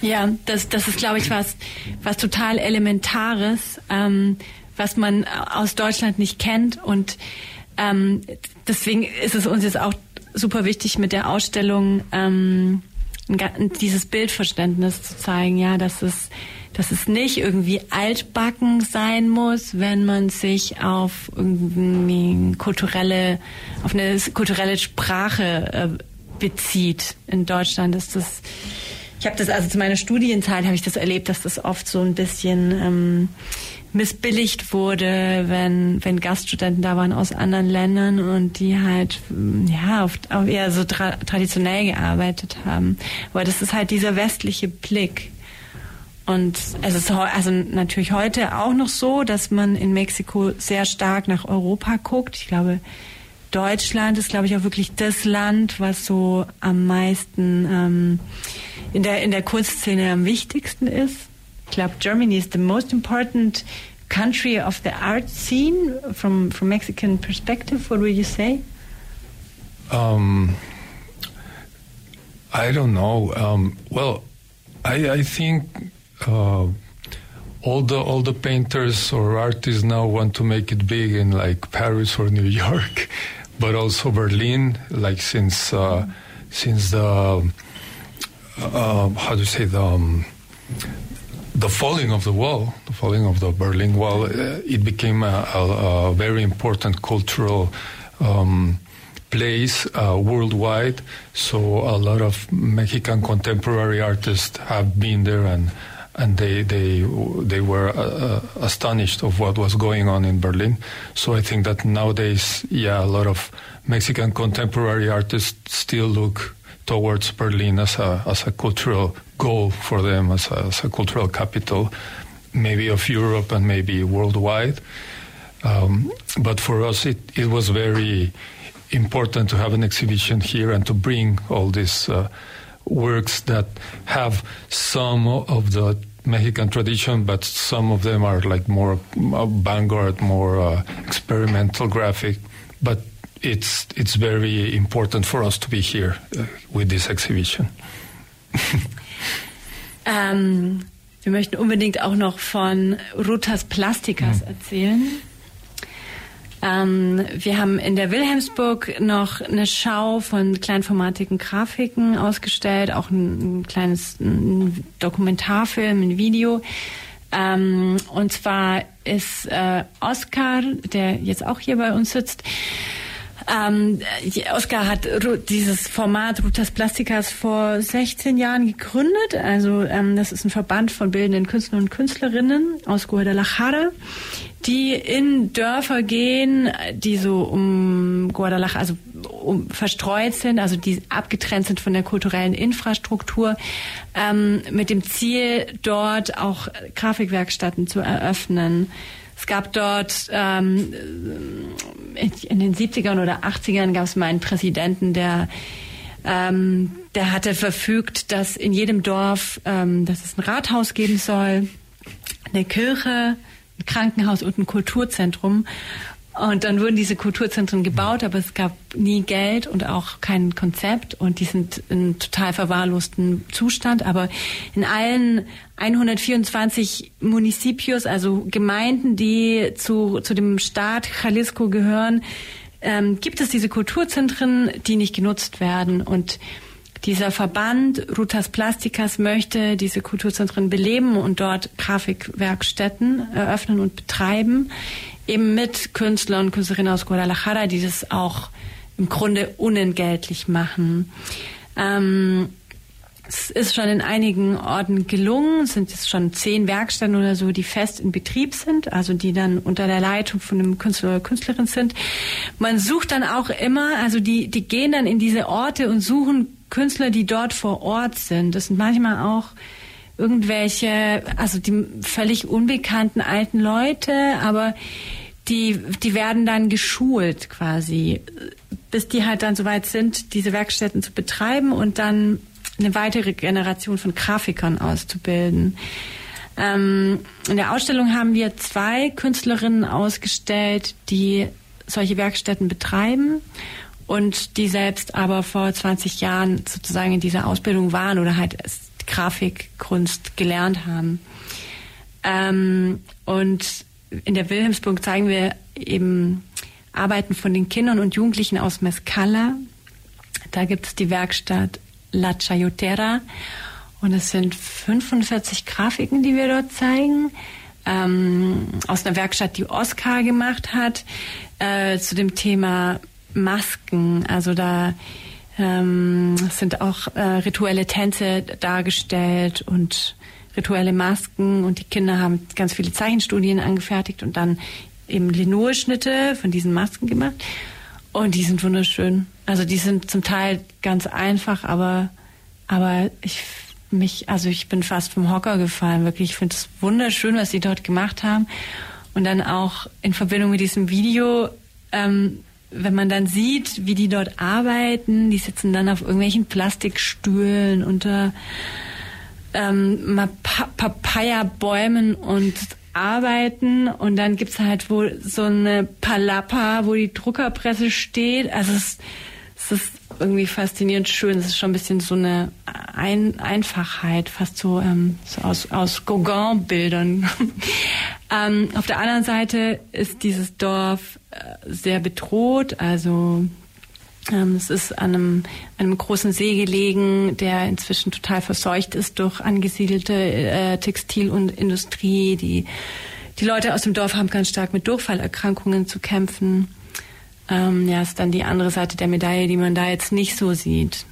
Ja, das, das ist, glaube ich, was, was total Elementares, ähm, was man aus Deutschland nicht kennt. Und ähm, deswegen ist es uns jetzt auch super wichtig, mit der Ausstellung ähm, dieses Bildverständnis zu zeigen, ja, dass es, dass es nicht irgendwie altbacken sein muss, wenn man sich auf irgendwie kulturelle, auf eine kulturelle Sprache äh, bezieht. In Deutschland ist das ich habe das also zu meiner Studienzeit habe ich das erlebt, dass das oft so ein bisschen ähm, missbilligt wurde, wenn wenn Gaststudenten da waren aus anderen Ländern und die halt ähm, ja oft auch eher so tra traditionell gearbeitet haben. Aber das ist halt dieser westliche Blick. Und es ist also natürlich heute auch noch so, dass man in Mexiko sehr stark nach Europa guckt. Ich glaube, Deutschland ist, glaube ich, auch wirklich das Land, was so am meisten ähm, in der in der Kunstszene am wichtigsten ist. Ich glaube, Germany is the most important country of the art scene from from Mexican perspective. What would you say? Um, I don't know. Um, well, I, I think uh, all the all the painters or artists now want to make it big in like Paris or New York, but also Berlin. Like since uh, since the uh, how do you say the um, the falling of the wall, the falling of the Berlin Wall, uh, it became a, a, a very important cultural um, place uh, worldwide. So a lot of Mexican contemporary artists have been there, and and they they they were uh, uh, astonished of what was going on in Berlin. So I think that nowadays, yeah, a lot of Mexican contemporary artists still look towards Berlin as a as a cultural goal for them, as a, as a cultural capital, maybe of Europe and maybe worldwide. Um, but for us, it, it was very important to have an exhibition here and to bring all this. uh, works that have some of the Mexican tradition, but some of them are like more uh, vanguard, more uh, experimental graphic. But it's it's very important for us to be here uh, with this exhibition. Ähm, wir möchten unbedingt auch noch von Rutas Plastikas erzählen. Ähm, wir haben in der Wilhelmsburg noch eine Schau von kleinformatigen Grafiken ausgestellt, auch ein, ein kleines ein Dokumentarfilm, ein Video. Ähm, und zwar ist äh, Oscar, der jetzt auch hier bei uns sitzt, Ähm, Oskar hat dieses Format Rutas Plasticas vor 16 Jahren gegründet. Also ähm, das ist ein Verband von bildenden Künstlern und Künstlerinnen aus Guadalajara, die in Dörfer gehen, die so um Guadalajara, also um, verstreut sind, also die abgetrennt sind von der kulturellen Infrastruktur, ähm, mit dem Ziel, dort auch Grafikwerkstätten zu eröffnen. Es gab dort ähm, in den 70ern oder 80ern gab es mal einen Präsidenten, der ähm, der hatte verfügt, dass in jedem Dorf, ähm, dass es ein Rathaus geben soll, eine Kirche, ein Krankenhaus und ein Kulturzentrum. Und dann wurden diese Kulturzentren gebaut, aber es gab nie Geld und auch kein Konzept und die sind in total verwahrlosten Zustand. Aber in allen 124 Municipios, also Gemeinden, die zu, zu dem Staat Jalisco gehören, ähm, gibt es diese Kulturzentren, die nicht genutzt werden. Und dieser Verband Rutas Plasticas möchte diese Kulturzentren beleben und dort Grafikwerkstätten eröffnen und betreiben eben mit Künstlern und Künstlerinnen aus Guadalajara, die das auch im Grunde unentgeltlich machen. Ähm, es ist schon in einigen Orten gelungen, es sind jetzt schon zehn Werkstätten oder so, die fest in Betrieb sind, also die dann unter der Leitung von einem Künstler oder Künstlerin sind. Man sucht dann auch immer, also die, die gehen dann in diese Orte und suchen Künstler, die dort vor Ort sind. Das sind manchmal auch irgendwelche, also die völlig unbekannten alten Leute, aber die, die werden dann geschult quasi, bis die halt dann soweit sind, diese Werkstätten zu betreiben und dann eine weitere Generation von Grafikern auszubilden. Ähm, in der Ausstellung haben wir zwei Künstlerinnen ausgestellt, die solche Werkstätten betreiben und die selbst aber vor 20 Jahren sozusagen in dieser Ausbildung waren oder halt Grafikkunst gelernt haben. Ähm, und in der Wilhelmsburg zeigen wir eben Arbeiten von den Kindern und Jugendlichen aus Mescala. Da gibt es die Werkstatt La Chayotera und es sind 45 Grafiken, die wir dort zeigen. Ähm, aus einer Werkstatt, die Oscar gemacht hat, äh, zu dem Thema Masken. Also da ähm, sind auch äh, rituelle Tänze dargestellt und rituelle Masken und die Kinder haben ganz viele Zeichenstudien angefertigt und dann eben Linolschnitte von diesen Masken gemacht. Und die sind wunderschön. Also die sind zum Teil ganz einfach, aber, aber ich mich, also ich bin fast vom Hocker gefallen, wirklich. Ich finde es wunderschön, was sie dort gemacht haben. Und dann auch in Verbindung mit diesem Video, ähm, wenn man dann sieht, wie die dort arbeiten, die sitzen dann auf irgendwelchen Plastikstühlen unter ähm, Papaya-Bäumen und arbeiten und dann gibt's halt wohl so eine Palappa, wo die Druckerpresse steht. Also es, es ist irgendwie faszinierend schön. Es ist schon ein bisschen so eine ein Einfachheit, fast so, ähm, so aus, aus Gauguin-Bildern. ähm, auf der anderen Seite ist dieses Dorf äh, sehr bedroht. Also ähm, es ist an einem, einem großen See gelegen, der inzwischen total verseucht ist durch angesiedelte äh, Textil- und Industrie. Die, die Leute aus dem Dorf haben ganz stark mit Durchfallerkrankungen zu kämpfen. Ähm, ja, ist dann die andere Seite der Medaille, die man da jetzt nicht so sieht.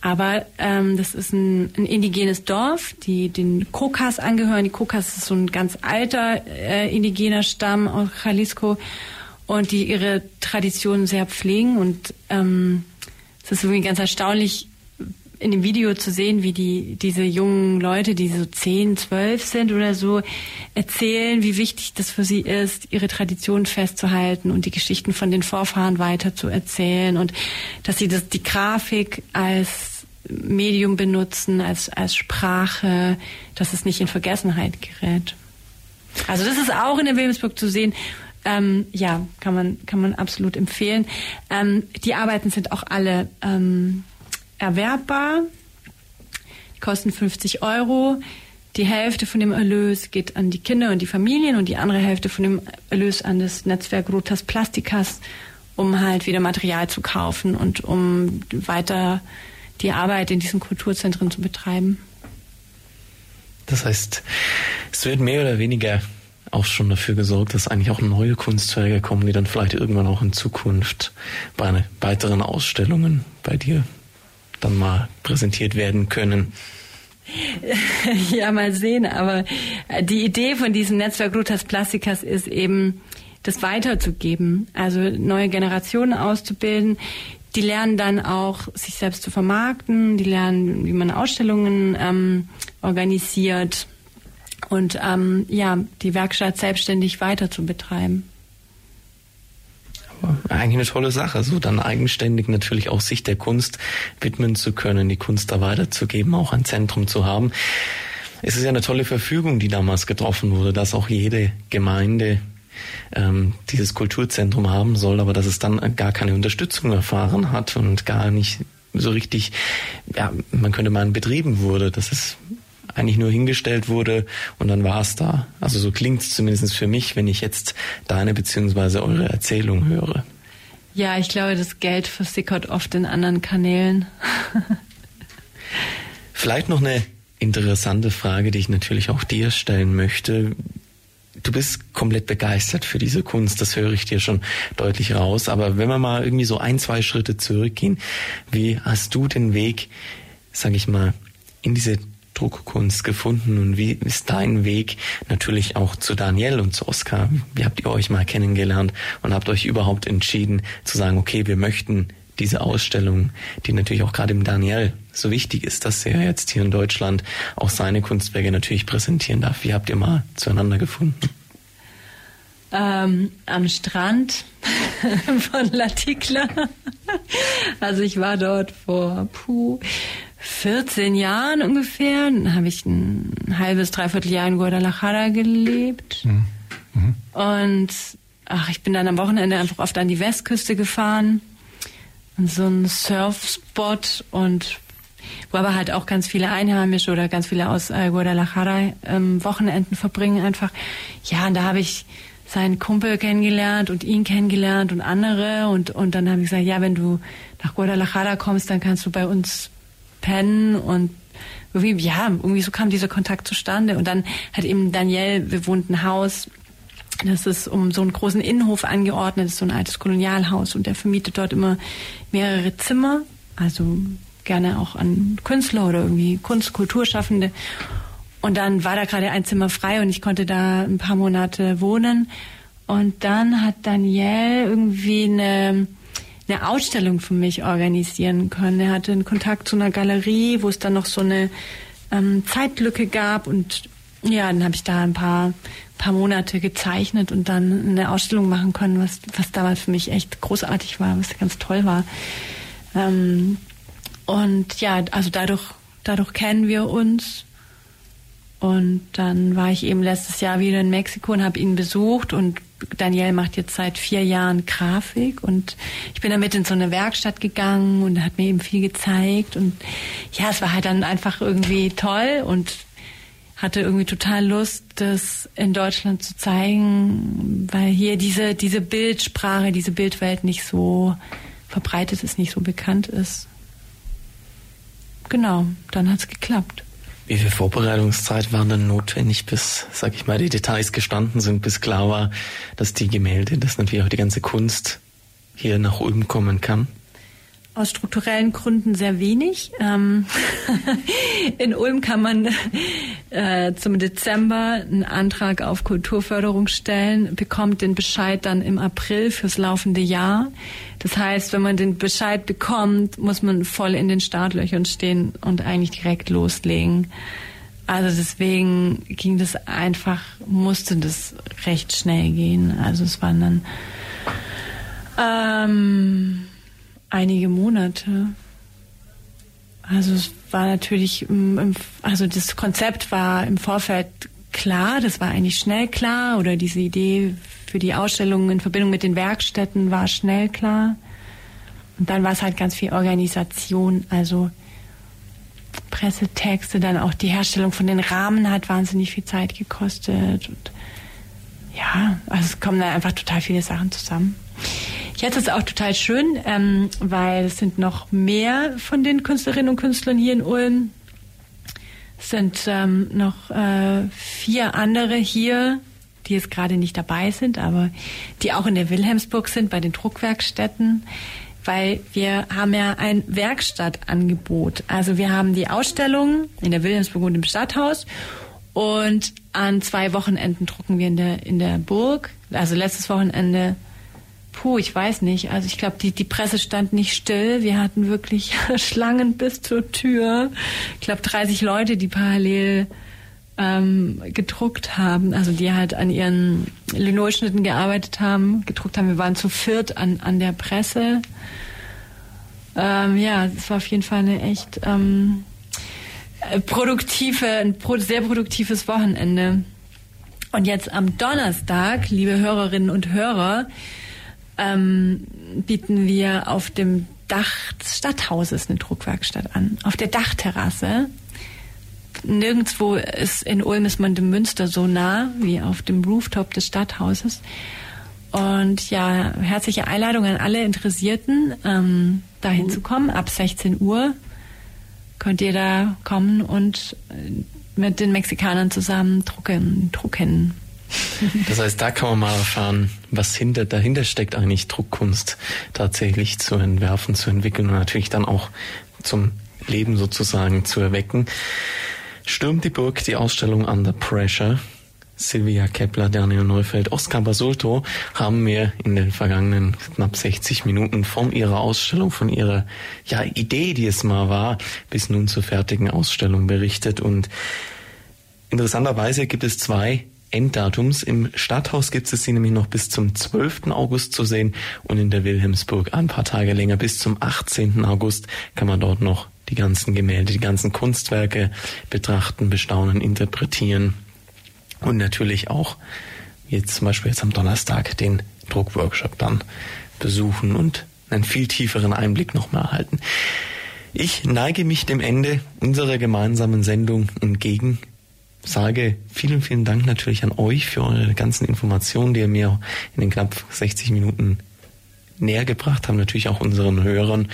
Aber ähm, das ist ein, ein indigenes Dorf, die den Kokas angehören. Die Kokas ist so ein ganz alter äh, indigener Stamm aus Jalisco und die ihre Traditionen sehr pflegen. Und ähm, es ist irgendwie ganz erstaunlich, in dem Video zu sehen, wie die diese jungen Leute, die so zehn, zwölf sind oder so, erzählen, wie wichtig das für sie ist, ihre Traditionen festzuhalten und die Geschichten von den Vorfahren weiter zu erzählen und dass sie das die Grafik als Medium benutzen, als als Sprache, dass es nicht in Vergessenheit gerät. Also das ist auch in der Wilhelmsburg zu sehen, ähm, ja, kann man, kann man absolut empfehlen. Ähm, die Arbeiten sind auch alle ähm, erwerbbar. Die kosten 50 Euro. Die Hälfte von dem Erlös geht an die Kinder und die Familien und die andere Hälfte von dem Erlös an das Netzwerk Rotas Plasticas, um halt wieder Material zu kaufen und um weiter die Arbeit in diesen Kulturzentren zu betreiben. Das heißt, es wird mehr oder weniger auch schon dafür gesorgt, dass eigentlich auch neue Kunstwerke kommen, die dann vielleicht irgendwann auch in Zukunft bei weiteren Ausstellungen bei dir dann mal präsentiert werden können. Ja, mal sehen. Aber die Idee von diesem Netzwerk Rutas Plasticas ist eben, das weiterzugeben, also neue Generationen auszubilden. Die lernen dann auch, sich selbst zu vermarkten, die lernen, wie man Ausstellungen ähm, organisiert und ähm, ja, die Werkstatt selbstständig weiter zu betreiben. Eigentlich eine tolle Sache, so dann eigenständig natürlich auch sich der Kunst widmen zu können, die Kunst da weiterzugeben, auch ein Zentrum zu haben. Es ist ja eine tolle Verfügung, die damals getroffen wurde, dass auch jede Gemeinde ähm, dieses Kulturzentrum haben soll, aber dass es dann gar keine Unterstützung erfahren hat und gar nicht so richtig, ja, man könnte meinen, betrieben wurde. Das ist eigentlich nur hingestellt wurde und dann war es da. Also so klingt es zumindest für mich, wenn ich jetzt deine bzw. eure Erzählung höre. Ja, ich glaube, das Geld versickert oft in anderen Kanälen. Vielleicht noch eine interessante Frage, die ich natürlich auch dir stellen möchte. Du bist komplett begeistert für diese Kunst, das höre ich dir schon deutlich raus. Aber wenn wir mal irgendwie so ein, zwei Schritte zurückgehen, wie hast du den Weg, sag ich mal, in diese Druckkunst gefunden und wie ist dein Weg natürlich auch zu Daniel und zu Oskar? Wie habt ihr euch mal kennengelernt und habt euch überhaupt entschieden zu sagen, okay, wir möchten diese Ausstellung, die natürlich auch gerade im Daniel so wichtig ist, dass er jetzt hier in Deutschland auch seine Kunstwerke natürlich präsentieren darf. Wie habt ihr mal zueinander gefunden? Ähm, am Strand von Latikla. Also ich war dort vor puh, 14 Jahren ungefähr. Dann habe ich ein halbes, dreiviertel Jahr in Guadalajara gelebt. Mhm. Mhm. Und ach, ich bin dann am Wochenende einfach oft an die Westküste gefahren. An so einen Surfspot und wo aber halt auch ganz viele Einheimische oder ganz viele aus äh, Guadalajara ähm, Wochenenden verbringen einfach. Ja, und da habe ich seinen Kumpel kennengelernt und ihn kennengelernt und andere und und dann habe ich gesagt, ja, wenn du nach Guadalajara kommst, dann kannst du bei uns pennen und irgendwie, ja, irgendwie so kam dieser Kontakt zustande. Und dann hat eben Daniel, wir wohnten ein Haus, das ist um so einen großen Innenhof angeordnet, ist so ein altes Kolonialhaus und der vermietet dort immer mehrere Zimmer, also gerne auch an Künstler oder irgendwie Kunst, Kulturschaffende. Und dann war da gerade ein Zimmer frei und ich konnte da ein paar Monate wohnen. Und dann hat Daniel irgendwie eine eine Ausstellung für mich organisieren können. Er hatte einen Kontakt zu einer Galerie, wo es dann noch so eine ähm, Zeitlücke gab und ja, dann habe ich da ein paar paar Monate gezeichnet und dann eine Ausstellung machen können, was was damals für mich echt großartig war, was ganz toll war. Ähm, und ja, also dadurch dadurch kennen wir uns. Und dann war ich eben letztes Jahr wieder in Mexiko und habe ihn besucht und Daniel macht jetzt seit vier Jahren Grafik und ich bin damit in so eine Werkstatt gegangen und hat mir eben viel gezeigt und ja, es war halt dann einfach irgendwie toll und hatte irgendwie total Lust, das in Deutschland zu zeigen, weil hier diese, diese Bildsprache, diese Bildwelt nicht so verbreitet ist, nicht so bekannt ist. Genau, dann hat's geklappt. Wie viel Vorbereitungszeit war denn notwendig, bis, sag ich mal, die Details gestanden sind, bis klar war, dass die Gemälde, dass natürlich auch die ganze Kunst hier nach Ulm kommen kann? Aus strukturellen Gründen sehr wenig. Ähm in Ulm kann man äh, zum Dezember einen Antrag auf Kulturförderung stellen, bekommt den Bescheid dann im April fürs laufende Jahr. Das heißt, wenn man den Bescheid bekommt, muss man voll in den Startlöchern stehen und eigentlich direkt loslegen. Also deswegen ging das einfach, musste das recht schnell gehen. Also es waren dann ähm, einige Monate. Also es war natürlich, also das Konzept war im Vorfeld klar, das war eigentlich schnell klar oder diese Idee für die Ausstellung in Verbindung mit den Werkstätten war schnell klar. Und dann war es halt ganz viel Organisation, also Pressetexte, dann auch die Herstellung von den Rahmen hat wahnsinnig viel Zeit gekostet. Und ja, also es kommen da einfach total viele Sachen zusammen. Jetzt ist es auch total schön, ähm, weil es sind noch mehr von den Künstlerinnen und Künstlern hier in Ulm. Es sind ähm, noch äh, vier andere hier, die jetzt gerade nicht dabei sind, aber die auch in der Wilhelmsburg sind, bei den Druckwerkstätten, weil wir haben ja ein Werkstattangebot. Also wir haben die Ausstellung in der Wilhelmsburg und im Stadthaus und an zwei Wochenenden drucken wir in der, in der Burg. Also letztes Wochenende Puh, ich weiß nicht. Also ich glaube, die, die Presse stand nicht still. Wir hatten wirklich Schlangen bis zur Tür. Ich glaube, 30 Leute, die parallel ähm, gedruckt haben, also die halt an ihren Linolschnitten gearbeitet haben, gedruckt haben. Wir waren zu viert an, an der Presse. Ähm, ja, es war auf jeden Fall eine echt ähm, produktive, ein sehr produktives Wochenende. Und jetzt am Donnerstag, liebe Hörerinnen und Hörer, ähm, bieten wir auf dem Dach des Stadthauses eine Druckwerkstatt an. Auf der Dachterrasse. Nirgendwo ist in Ulm ist man dem Münster so nah wie auf dem Rooftop des Stadthauses. Und ja, herzliche Einladung an alle Interessierten, ähm, dahin mhm. zu kommen. Ab 16 Uhr könnt ihr da kommen und äh, mit den Mexikanern zusammen drucken, drucken. Das heißt, da kann man mal erfahren, was hinter, dahinter steckt eigentlich Druckkunst tatsächlich zu entwerfen, zu entwickeln und natürlich dann auch zum Leben sozusagen zu erwecken. Stürmt die Burg die Ausstellung Under Pressure. Silvia Kepler, Daniel Neufeld, Oskar Basulto haben mir in den vergangenen knapp 60 Minuten von ihrer Ausstellung, von ihrer ja, Idee, die es mal war, bis nun zur fertigen Ausstellung berichtet. Und interessanterweise gibt es zwei Enddatums. Im Stadthaus gibt es sie nämlich noch bis zum 12. August zu sehen und in der Wilhelmsburg ein paar Tage länger. Bis zum 18. August kann man dort noch die ganzen Gemälde, die ganzen Kunstwerke betrachten, bestaunen, interpretieren und natürlich auch jetzt zum Beispiel jetzt am Donnerstag den Druckworkshop dann besuchen und einen viel tieferen Einblick nochmal erhalten. Ich neige mich dem Ende unserer gemeinsamen Sendung entgegen sage vielen, vielen Dank natürlich an euch für eure ganzen Informationen, die ihr mir in den knapp 60 Minuten näher gebracht habt, natürlich auch unseren Hörern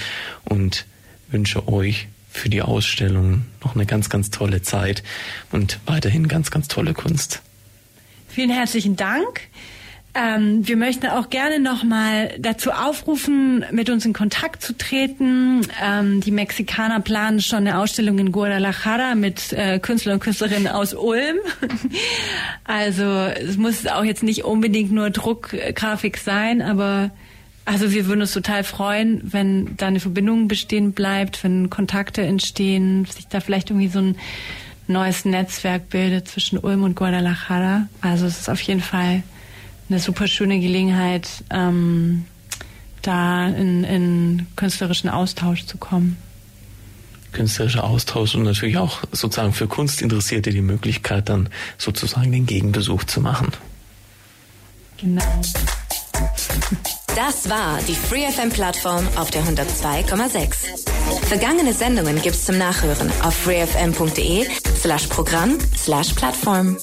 und wünsche euch für die Ausstellung noch eine ganz, ganz tolle Zeit und weiterhin ganz, ganz tolle Kunst. Vielen herzlichen Dank. Ähm, wir möchten auch gerne nochmal dazu aufrufen, mit uns in Kontakt zu treten. Ähm, die Mexikaner planen schon eine Ausstellung in Guadalajara mit äh, Künstlern und Künstlerinnen aus Ulm. also es muss auch jetzt nicht unbedingt nur Druckgrafik sein, aber also wir würden uns total freuen, wenn da eine Verbindung bestehen bleibt, wenn Kontakte entstehen, sich da vielleicht irgendwie so ein neues Netzwerk bildet zwischen Ulm und Guadalajara. Also es ist auf jeden Fall eine super schöne Gelegenheit, ähm, da in, in künstlerischen Austausch zu kommen. Künstlerischer Austausch und natürlich auch sozusagen für Kunstinteressierte die Möglichkeit, dann sozusagen den Gegenbesuch zu machen. Genau. Das war die FreeFM-Plattform auf der 102,6. Vergangene Sendungen gibt's zum Nachhören auf freefm.de slash Programm slash Plattform.